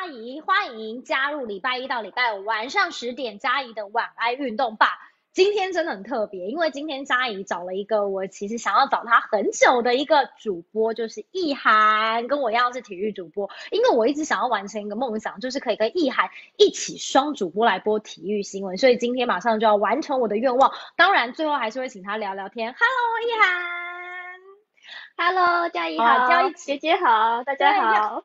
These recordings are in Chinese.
嘉怡，欢迎加入礼拜一到礼拜五晚上十点嘉怡的晚安运动吧。今天真的很特别，因为今天嘉怡找了一个我其实想要找他很久的一个主播，就是意涵，跟我一样是体育主播。因为我一直想要完成一个梦想，就是可以跟意涵一起双主播来播体育新闻，所以今天马上就要完成我的愿望。当然，最后还是会请他聊聊天。Hello，意涵。Hello，嘉怡好，嘉怡姐姐好，大家好。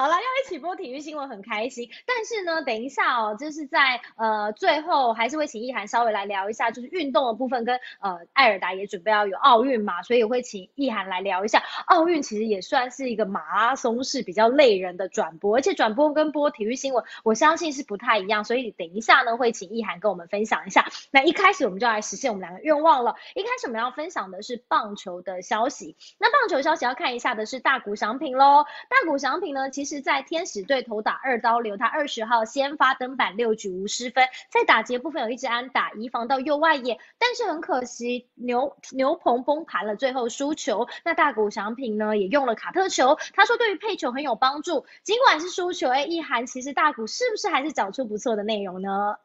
好了，要一起播体育新闻很开心，但是呢，等一下哦，就是在呃最后还是会请意涵稍微来聊一下，就是运动的部分跟呃艾尔达也准备要有奥运嘛，所以会请意涵来聊一下奥运，其实也算是一个马拉松式比较累人的转播，而且转播跟播体育新闻，我相信是不太一样，所以等一下呢会请意涵跟我们分享一下。那一开始我们就来实现我们两个愿望了，一开始我们要分享的是棒球的消息，那棒球消息要看一下的是大谷翔平喽。大谷翔平呢，其实是在天使队投打二刀流，他二十号先发登板六局无失分，在打劫部分有一支安打，移防到右外野，但是很可惜牛牛棚崩盘了，最后输球。那大谷翔平呢，也用了卡特球，他说对于配球很有帮助。尽管是输球，哎，意涵其实大谷是不是还是找出不错的内容呢？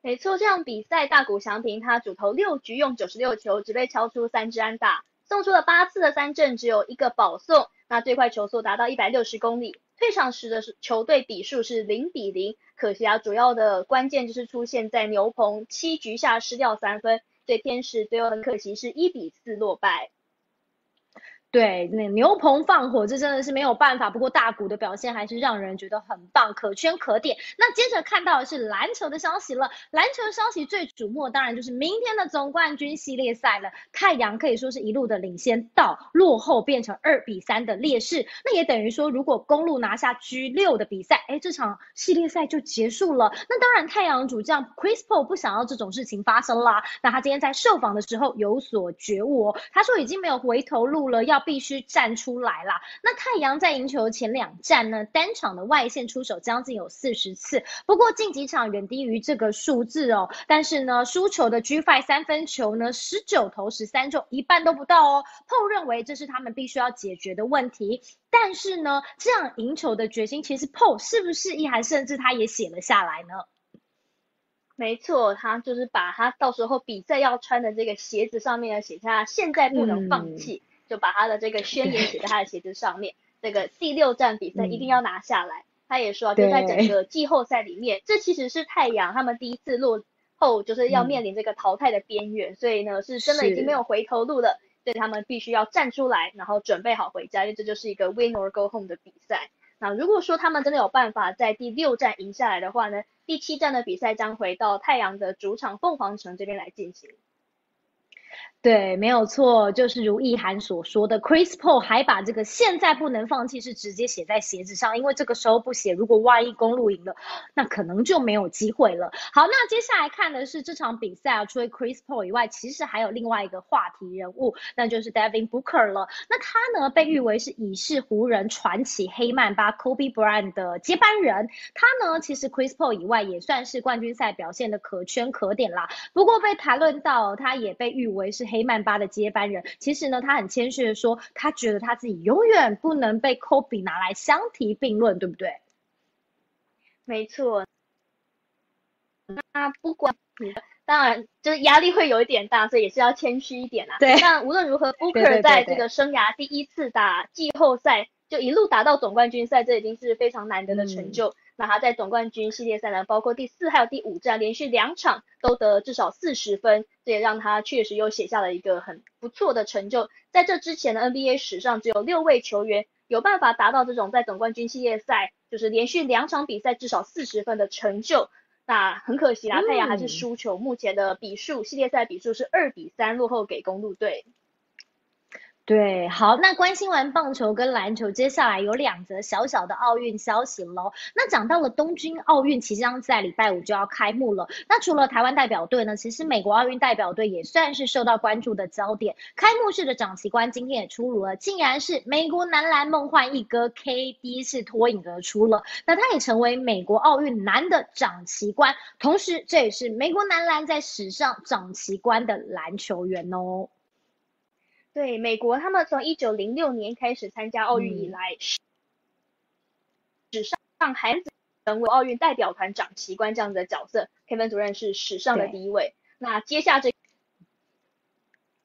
没错，这场比赛大谷翔平他主投六局用九十六球，只被敲出三支安打，送出了八次的三振，只有一个保送。那最快球速达到一百六十公里，退场时的球队比数是零比零。可惜啊，主要的关键就是出现在牛棚七局下失掉三分，所以天使最后很可惜是一比四落败。对，那牛棚放火，这真的是没有办法。不过大谷的表现还是让人觉得很棒，可圈可点。那接着看到的是篮球的消息了。篮球消息最瞩目，当然就是明天的总冠军系列赛了。太阳可以说是一路的领先，到落后变成二比三的劣势。那也等于说，如果公路拿下 G 六的比赛，哎，这场系列赛就结束了。那当然，太阳主将 Chris Paul 不想要这种事情发生啦。那他今天在受访的时候有所觉悟，哦，他说已经没有回头路了，要。必须站出来啦！那太阳在赢球前两战呢，单场的外线出手将近有四十次，不过近几场远低于这个数字哦。但是呢，输球的 G Five 三分球呢，十九投十三中，一半都不到哦。Paul 认为这是他们必须要解决的问题。但是呢，这样赢球的决心，其实 Paul 是不是意涵，甚至他也写了下来呢？没错，他就是把他到时候比赛要穿的这个鞋子上面写下，现在不能放弃。就把他的这个宣言写在他的鞋子上面，这个第六站比赛一定要拿下来。他也说，啊就在整个季后赛里面，这其实是太阳他们第一次落后，就是要面临这个淘汰的边缘，所以呢，是真的已经没有回头路了，所以他们必须要站出来，然后准备好回家，因为这就是一个 win or go home 的比赛。那如果说他们真的有办法在第六站赢下来的话呢，第七站的比赛将回到太阳的主场凤凰城这边来进行。对，没有错，就是如意涵所说的，Chris Paul 还把这个现在不能放弃是直接写在鞋子上，因为这个时候不写，如果万一公路赢了，那可能就没有机会了。好，那接下来看的是这场比赛啊，除了 Chris Paul 以外，其实还有另外一个话题人物，那就是 Devin Booker 了。那他呢，被誉为是已是湖人传奇黑曼巴 Kobe Bryant 的接班人。他呢，其实 Chris Paul 以外也算是冠军赛表现的可圈可点啦。不过被谈论到，他也被誉为是。黑曼巴的接班人，其实呢，他很谦虚的说，他觉得他自己永远不能被科比拿来相提并论，对不对？没错。那不管，当然就是压力会有一点大，所以也是要谦虚一点啦。对。那无论如何，Booker 在这个生涯第一次打季后赛，就一路打到总冠军赛，这已经是非常难得的成就。那他在总冠军系列赛呢，包括第四还有第五战，连续两场都得至少四十分，这也让他确实又写下了一个很不错的成就。在这之前的 NBA 史上，只有六位球员有办法达到这种在总冠军系列赛就是连续两场比赛至少四十分的成就。那很可惜啦，太阳还是输球，目前的比数系列赛比数是二比三落后给公路队。对，好，那关心完棒球跟篮球，接下来有两则小小的奥运消息喽。那讲到了东京奥运，即将在礼拜五就要开幕了。那除了台湾代表队呢，其实美国奥运代表队也算是受到关注的焦点。开幕式的掌旗官今天也出炉了，竟然是美国男篮梦幻一哥 KD 是脱颖而出了。那他也成为美国奥运男的掌旗官，同时这也是美国男篮在史上掌旗官的篮球员哦。对美国，他们从一九零六年开始参加奥运以来，史上孩子成为奥运代表团长旗官这样的角色，Kevin 主任是史上的第一位。那接下这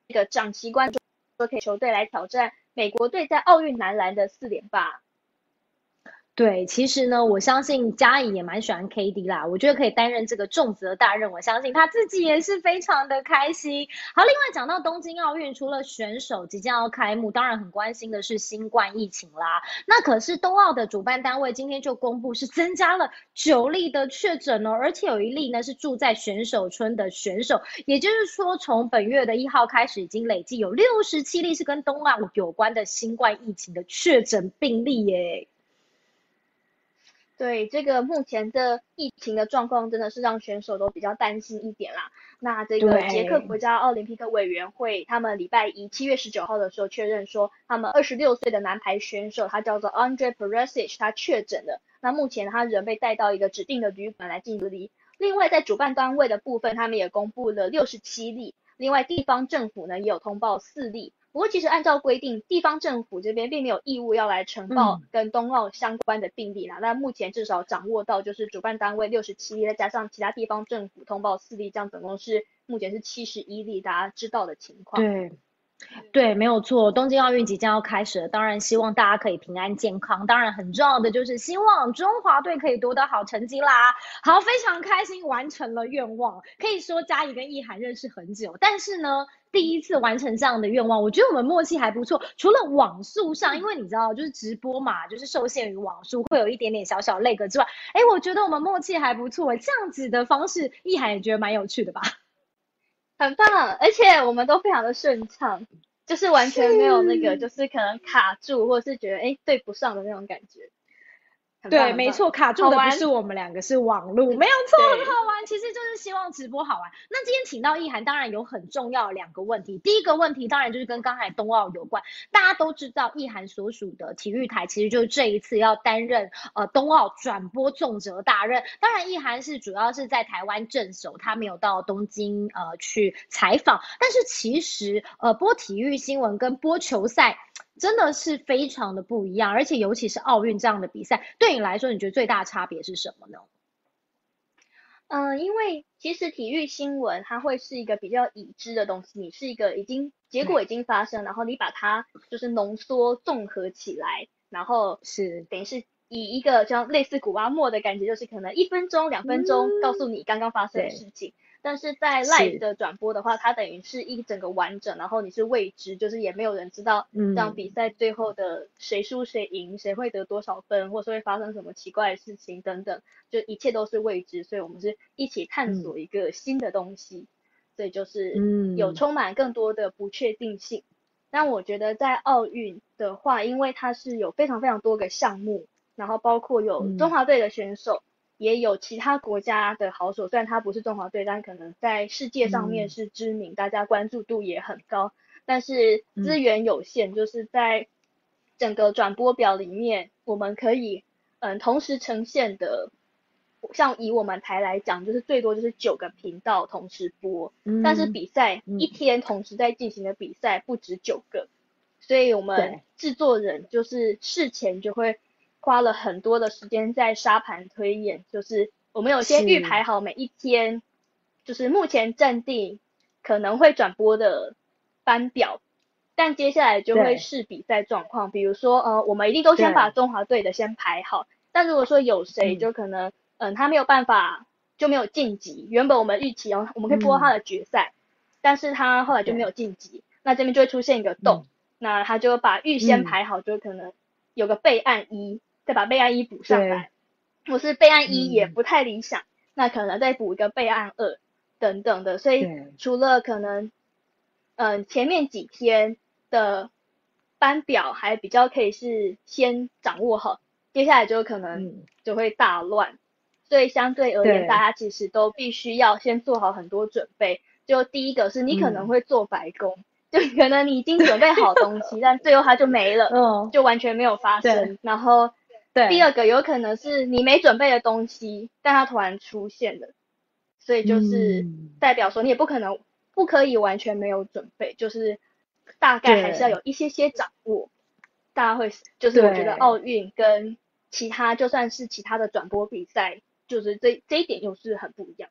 这个长旗官说可以球队来挑战美国队在奥运男篮的四连霸。对，其实呢，我相信嘉颖也蛮喜欢 KD 啦，我觉得可以担任这个重责大任，我相信他自己也是非常的开心。好，另外讲到东京奥运，除了选手即将要开幕，当然很关心的是新冠疫情啦。那可是冬奥的主办单位今天就公布是增加了九例的确诊哦，而且有一例呢是住在选手村的选手，也就是说从本月的一号开始，已经累计有六十七例是跟冬奥有关的新冠疫情的确诊病例耶。对这个目前的疫情的状况，真的是让选手都比较担心一点啦。那这个捷克国家奥林匹克委员会，他们礼拜一七月十九号的时候确认说，他们二十六岁的男排选手，他叫做 Andre Peresic，他确诊了。那目前他人被带到一个指定的旅馆来进隔离。另外在主办单位的部分，他们也公布了六十七例。另外地方政府呢也有通报四例。不过，其实按照规定，地方政府这边并没有义务要来呈报跟冬奥相关的病例啦。那目前至少掌握到就是主办单位六十七例，再加上其他地方政府通报四例，这样总共是目前是七十一例，大家知道的情况。对。对，没有错。东京奥运即将要开始了，当然希望大家可以平安健康。当然很重要的就是希望中华队可以夺得好成绩啦。好，非常开心完成了愿望。可以说嘉怡跟意涵认识很久，但是呢，第一次完成这样的愿望，我觉得我们默契还不错。除了网速上，因为你知道就是直播嘛，就是受限于网速，会有一点点小小累格之外，哎，我觉得我们默契还不错。这样子的方式，易涵也觉得蛮有趣的吧。很棒，而且我们都非常的顺畅，就是完全没有那个，就是可能卡住，或者是觉得哎对不上的那种感觉。对，没错，卡住的不是我们两个，是网络，没有错，很好玩。其实就是希望直播好玩。那今天请到意涵，当然有很重要两个问题。第一个问题当然就是跟刚才冬奥有关。大家都知道，意涵所属的体育台其实就是这一次要担任呃冬奥转播重责大任。当然，意涵是主要是在台湾镇守，他没有到东京呃去采访。但是其实呃播体育新闻跟播球赛。真的是非常的不一样，而且尤其是奥运这样的比赛，对你来说，你觉得最大的差别是什么呢？嗯，因为其实体育新闻它会是一个比较已知的东西，你是一个已经结果已经发生，然后你把它就是浓缩综合起来，然后是等于是以一个像类似古巴莫的感觉，就是可能一分钟、两分钟告诉你刚刚发生的事情。但是在 live 的转播的话，它等于是一整个完整，然后你是未知，就是也没有人知道这场比赛最后的谁输谁赢，谁会得多少分，或是会发生什么奇怪的事情等等，就一切都是未知，所以我们是一起探索一个新的东西，所以就是有充满更多的不确定性。但我觉得在奥运的话，因为它是有非常非常多个项目，然后包括有中华队的选手。也有其他国家的好手，虽然他不是中华队，但可能在世界上面是知名，大家关注度也很高。但是资源有限，就是在整个转播表里面，我们可以嗯同时呈现的，像以我们台来讲，就是最多就是九个频道同时播。但是比赛一天同时在进行的比赛不止九个，所以我们制作人就是事前就会。花了很多的时间在沙盘推演，就是我们有先预排好每一天，就是目前暂定可能会转播的班表，但接下来就会视比赛状况，比如说呃，我们一定都先把中华队的先排好，但如果说有谁就可能嗯他没有办法就没有晋级，原本我们预期哦我们可以播他的决赛，但是他后来就没有晋级，那这边就会出现一个洞，那他就把预先排好，就可能有个备案一。再把备案一补上来，或是备案一也不太理想，那可能再补一个备案二等等的。所以除了可能，嗯，前面几天的班表还比较可以是先掌握好，接下来就可能就会大乱。所以相对而言，大家其实都必须要先做好很多准备。就第一个是你可能会做白工，就可能你已经准备好东西，但最后它就没了，嗯，就完全没有发生。然后。第二个有可能是你没准备的东西，但它突然出现了，所以就是代表说你也不可能不可以完全没有准备，就是大概还是要有一些些掌握。大家会就是我觉得奥运跟其他就算是其他的转播比赛，就是这这一点又是很不一样。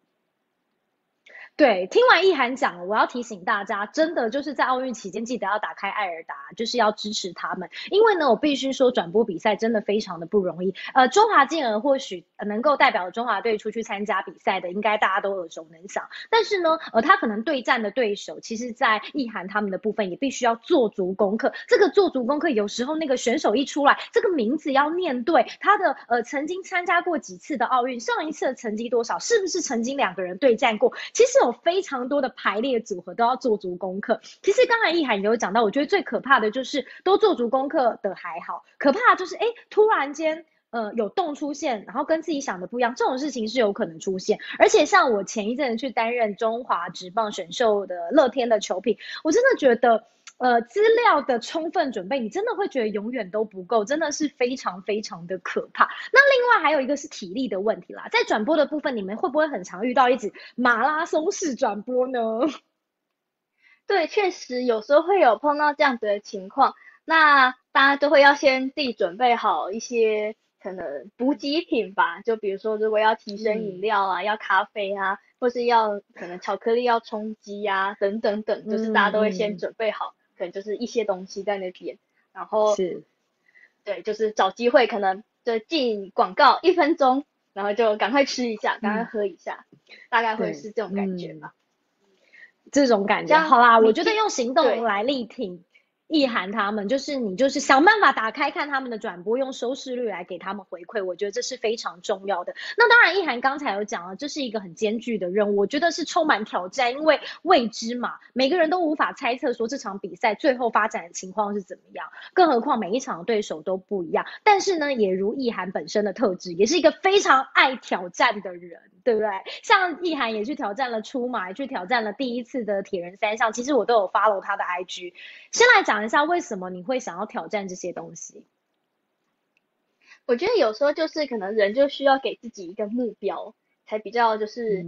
对，听完意涵讲，我要提醒大家，真的就是在奥运期间，记得要打开艾尔达，就是要支持他们。因为呢，我必须说，转播比赛真的非常的不容易。呃，中华健儿或许能够代表中华队出去参加比赛的，应该大家都耳熟能详。但是呢，呃，他可能对战的对手，其实在意涵他们的部分，也必须要做足功课。这个做足功课，有时候那个选手一出来，这个名字要念对，他的呃曾经参加过几次的奥运，上一次的成绩多少，是不是曾经两个人对战过？其实。有非常多的排列组合都要做足功课。其实刚才易涵也有讲到，我觉得最可怕的就是都做足功课的还好，可怕就是哎突然间呃有洞出现，然后跟自己想的不一样，这种事情是有可能出现。而且像我前一阵去担任中华职棒选秀的乐天的球品，我真的觉得。呃，资料的充分准备，你真的会觉得永远都不够，真的是非常非常的可怕。那另外还有一个是体力的问题啦，在转播的部分，你们会不会很常遇到一直马拉松式转播呢？对，确实有时候会有碰到这样子的情况，那大家都会要先自己准备好一些可能补给品吧，就比如说如果要提升饮料啊，要咖啡啊，或是要可能巧克力要充饥呀，等等等，就是大家都会先准备好。可能就是一些东西在那边，然后是，对，就是找机会，可能就进广告一分钟，然后就赶快吃一下，赶快喝一下，大概会是这种感觉吧。这种感觉，好啦，我觉得用行动来力挺。意涵他们就是你，就是想办法打开看他们的转播，用收视率来给他们回馈。我觉得这是非常重要的。那当然，意涵刚才有讲了，这是一个很艰巨的任务，我觉得是充满挑战，因为未知嘛，每个人都无法猜测说这场比赛最后发展的情况是怎么样，更何况每一场对手都不一样。但是呢，也如意涵本身的特质，也是一个非常爱挑战的人。对不对？像易涵也去挑战了出马，也去挑战了第一次的铁人三项。其实我都有 follow 他的 IG。先来讲一下为什么你会想要挑战这些东西。我觉得有时候就是可能人就需要给自己一个目标，才比较就是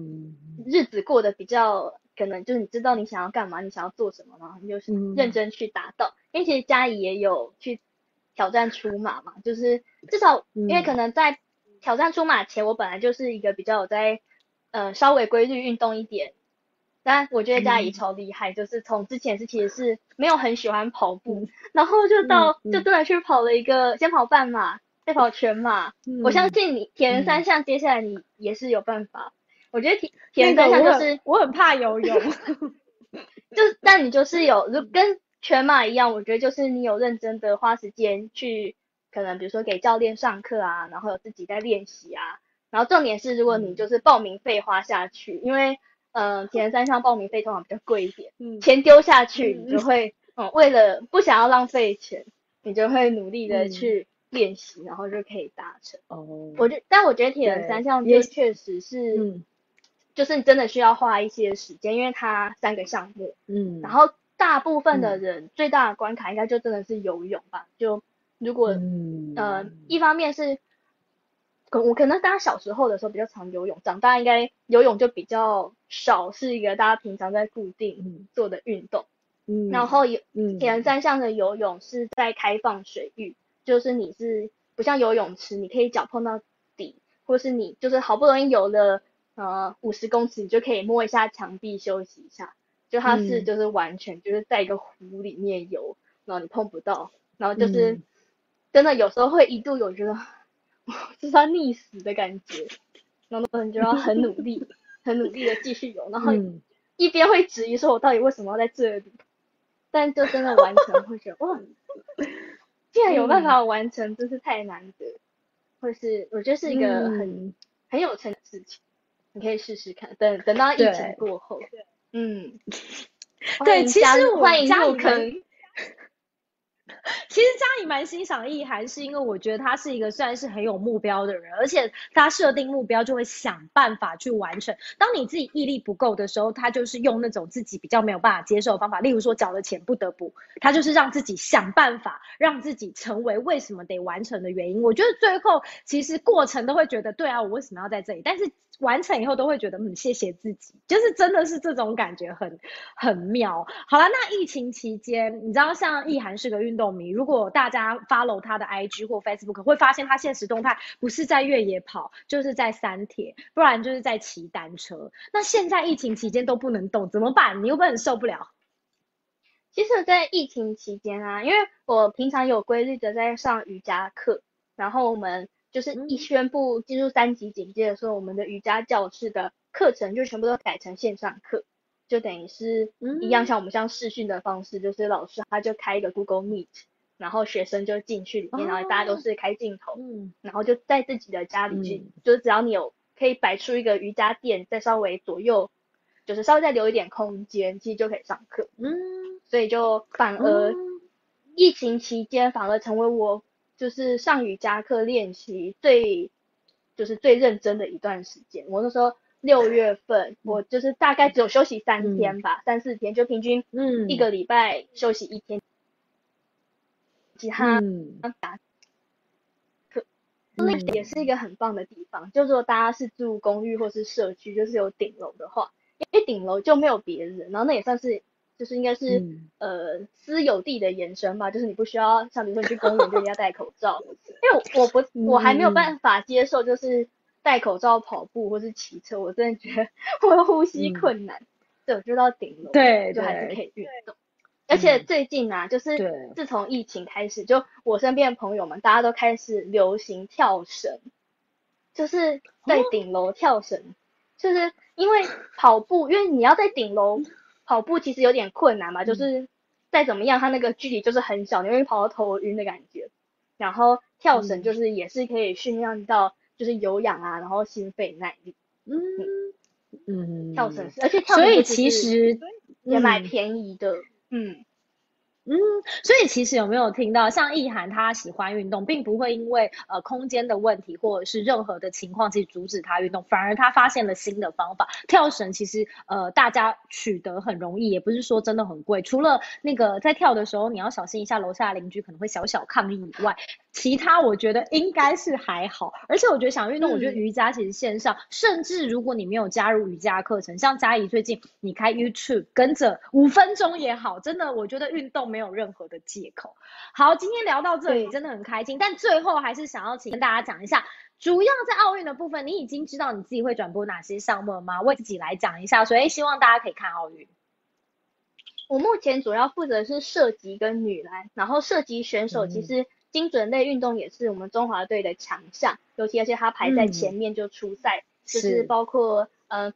日子过得比较可能就是你知道你想要干嘛，你想要做什么，然后你就是认真去达到。因为其实嘉怡也有去挑战出马嘛，就是至少因为可能在。挑战出马前，我本来就是一个比较有在，呃，稍微规律运动一点。但我觉得嘉怡超厉害，就是从之前是其实是没有很喜欢跑步，然后就到就真的去跑了一个，先跑半马，再跑全马。我相信你铁人三项接下来你也是有办法。我觉得铁铁人三项就是我很怕游泳，就但你就是有就跟全马一样，我觉得就是你有认真的花时间去。可能比如说给教练上课啊，然后有自己在练习啊，然后重点是如果你就是报名费花下去，因为呃铁人三项报名费通常比较贵一点，钱丢下去你就会嗯为了不想要浪费钱，你就会努力的去练习，然后就可以达成。哦，我觉但我觉得铁人三项就确实是，就是你真的需要花一些时间，因为它三个项目，嗯，然后大部分的人最大的关卡应该就真的是游泳吧，就。如果呃，一方面是可我可能大家小时候的时候比较常游泳，长大应该游泳就比较少，是一个大家平常在固定做的运动。嗯，然后有铁人三项的游泳是在开放水域，就是你是不像游泳池，你可以脚碰到底，或是你就是好不容易游了呃五十公尺，你就可以摸一下墙壁休息一下。就它是就是完全就是在一个湖里面游，然后你碰不到，然后就是。真的有时候会一度有觉得就是要溺死的感觉，然后你就要很努力、很努力的继续游，然后一边会质疑说我到底为什么要在这里，但就真的完成会觉得哇，竟然有办法完成，真是太难得，或是我觉得是一个很很有成的事情，你可以试试看，等等到疫情过后，嗯，对，其实欢迎入坑。其实家里蛮欣赏意涵，是因为我觉得他是一个算是很有目标的人，而且他设定目标就会想办法去完成。当你自己毅力不够的时候，他就是用那种自己比较没有办法接受的方法，例如说缴了钱不得不，他就是让自己想办法让自己成为为什么得完成的原因。我觉得最后其实过程都会觉得，对啊，我为什么要在这里？但是完成以后都会觉得嗯谢谢自己，就是真的是这种感觉很很妙。好了，那疫情期间，你知道像意涵是个运动迷，如果大家 follow 他的 IG 或 Facebook，会发现他现实动态不是在越野跑，就是在三铁，不然就是在骑单车。那现在疫情期间都不能动，怎么办？你又不会很受不了？其实，在疫情期间啊，因为我平常有规律的在上瑜伽课，然后我们就是一宣布进入三级警戒的时候，我们的瑜伽教室的课程就全部都改成线上课，就等于是一样像我们像视讯的方式，就是老师他就开一个 Google Meet，然后学生就进去里面，然后大家都是开镜头，嗯然后就在自己的家里去，就是只要你有可以摆出一个瑜伽垫，再稍微左右，就是稍微再留一点空间，其实就可以上课。嗯。所以就反而疫情期间反而成为我就是上瑜伽课练习最就是最认真的一段时间。我那时候六月份，我就是大概只有休息三天吧，三四天就平均一个礼拜休息一天，其他打课。那也是一个很棒的地方，就如果大家是住公寓或是社区，就是有顶楼的话，因为顶楼就没有别人，然后那也算是。就是应该是呃私有地的延伸吧，就是你不需要像比如说你去公园就一定要戴口罩，因为我不我还没有办法接受就是戴口罩跑步或是骑车，我真的觉得 我会呼吸困难。对，我就到顶楼，对，就还是可以运动。而且最近啊，就是自从疫情开始，就我身边的朋友们大家都开始流行跳绳，就是在顶楼跳绳，就是因为跑步，因为你要在顶楼。跑步其实有点困难嘛，就是再怎么样，它那个距离就是很小，你会跑到头晕的感觉。然后跳绳就是也是可以训练到就是有氧啊，然后心肺耐力。嗯嗯，跳绳是，而且跳所以其实也蛮便宜的。嗯。嗯，所以其实有没有听到，像意涵他喜欢运动，并不会因为呃空间的问题或者是任何的情况去阻止他运动，反而他发现了新的方法。跳绳其实呃大家取得很容易，也不是说真的很贵。除了那个在跳的时候你要小心一下楼下邻居可能会小小抗议以外，其他我觉得应该是还好。而且我觉得想运动，我觉得瑜伽其实线上，甚至如果你没有加入瑜伽课程，像佳怡最近你开 YouTube 跟着五分钟也好，真的我觉得运动没。有任何的借口。好，今天聊到这里真的很开心，但最后还是想要请跟大家讲一下，主要在奥运的部分，你已经知道你自己会转播哪些项目了吗？为自己来讲一下，所以希望大家可以看奥运。我目前主要负责是射击跟女篮，然后射击选手其实精准类运动也是我们中华队的强项，尤其而且他排在前面就出赛，就是包括呃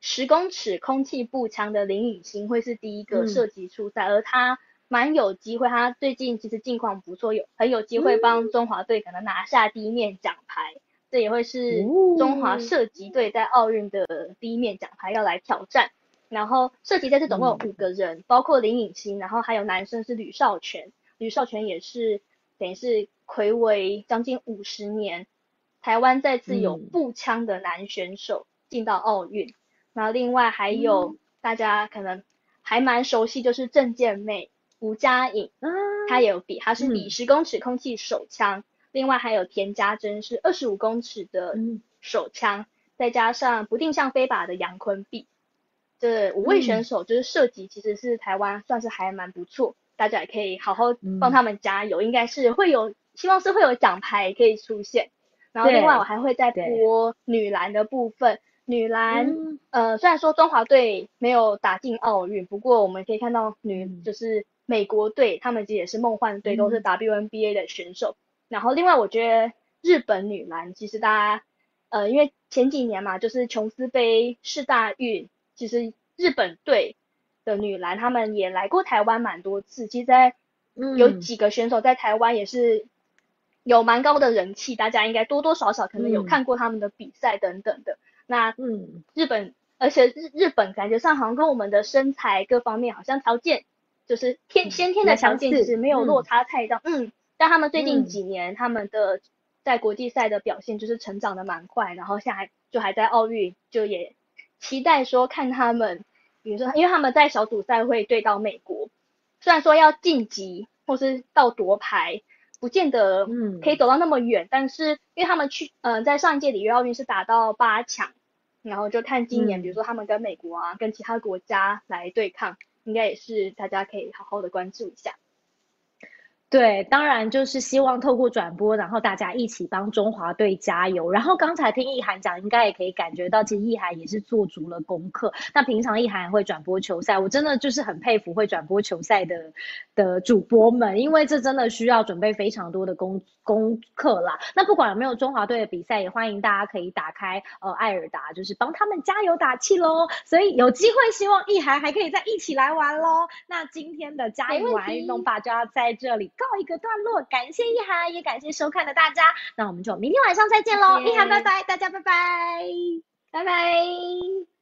十公尺空气步枪的林雨欣会是第一个射击出赛，而他。蛮有机会，他最近其实近况不错，有很有机会帮中华队可能拿下第一面奖牌，这也会是中华射击队在奥运的第一面奖牌要来挑战。然后射击队是总共有五个人，包括林雨欣，然后还有男生是吕少全，吕少全也是等于是魁违将近五十年，台湾再次有步枪的男选手进到奥运。然后另外还有大家可能还蛮熟悉，就是郑健妹。吴佳颖，她也有比，她是比十公尺空气手枪，另外还有田家珍是二十五公尺的手枪，再加上不定向飞靶的杨坤碧，这五位选手就是射击其实是台湾算是还蛮不错，大家也可以好好帮他们加油，应该是会有，希望是会有奖牌可以出现。然后另外我还会再播女篮的部分，女篮呃虽然说中华队没有打进奥运，不过我们可以看到女就是。美国队，他们其实也是梦幻队，都是 WNBA 的选手。然后另外，我觉得日本女篮，其实大家，呃，因为前几年嘛，就是琼斯杯世大运，其实日本队的女篮她们也来过台湾蛮多次。其实，在有几个选手在台湾也是有蛮高的人气，大家应该多多少少可能有看过他们的比赛等等的。那嗯，日本，而且日日本感觉上好像跟我们的身材各方面好像条件。就是天先天的条件其实没有落差太大，嗯，但他们最近几年他们的在国际赛的表现就是成长的蛮快，然后现在就还在奥运，就也期待说看他们，比如说因为他们在小组赛会对到美国，虽然说要晋级或是到夺牌，不见得可以走到那么远，但是因为他们去嗯在上一届里约奥运是打到八强，然后就看今年，比如说他们跟美国啊，跟其他国家来对抗，应该也是大家可以好好的关注一下。对，当然就是希望透过转播，然后大家一起帮中华队加油。然后刚才听易涵讲，应该也可以感觉到，其实易涵也是做足了功课。那平常易涵会转播球赛，我真的就是很佩服会转播球赛的的主播们，因为这真的需要准备非常多的功功课啦。那不管有没有中华队的比赛，也欢迎大家可以打开呃艾尔达，就是帮他们加油打气喽。所以有机会，希望易涵还可以再一起来玩喽。那今天的加油玩运动吧就要在这里。告一个段落，感谢一涵，也感谢收看的大家，那我们就明天晚上再见喽，一涵拜拜，大家拜拜，拜拜。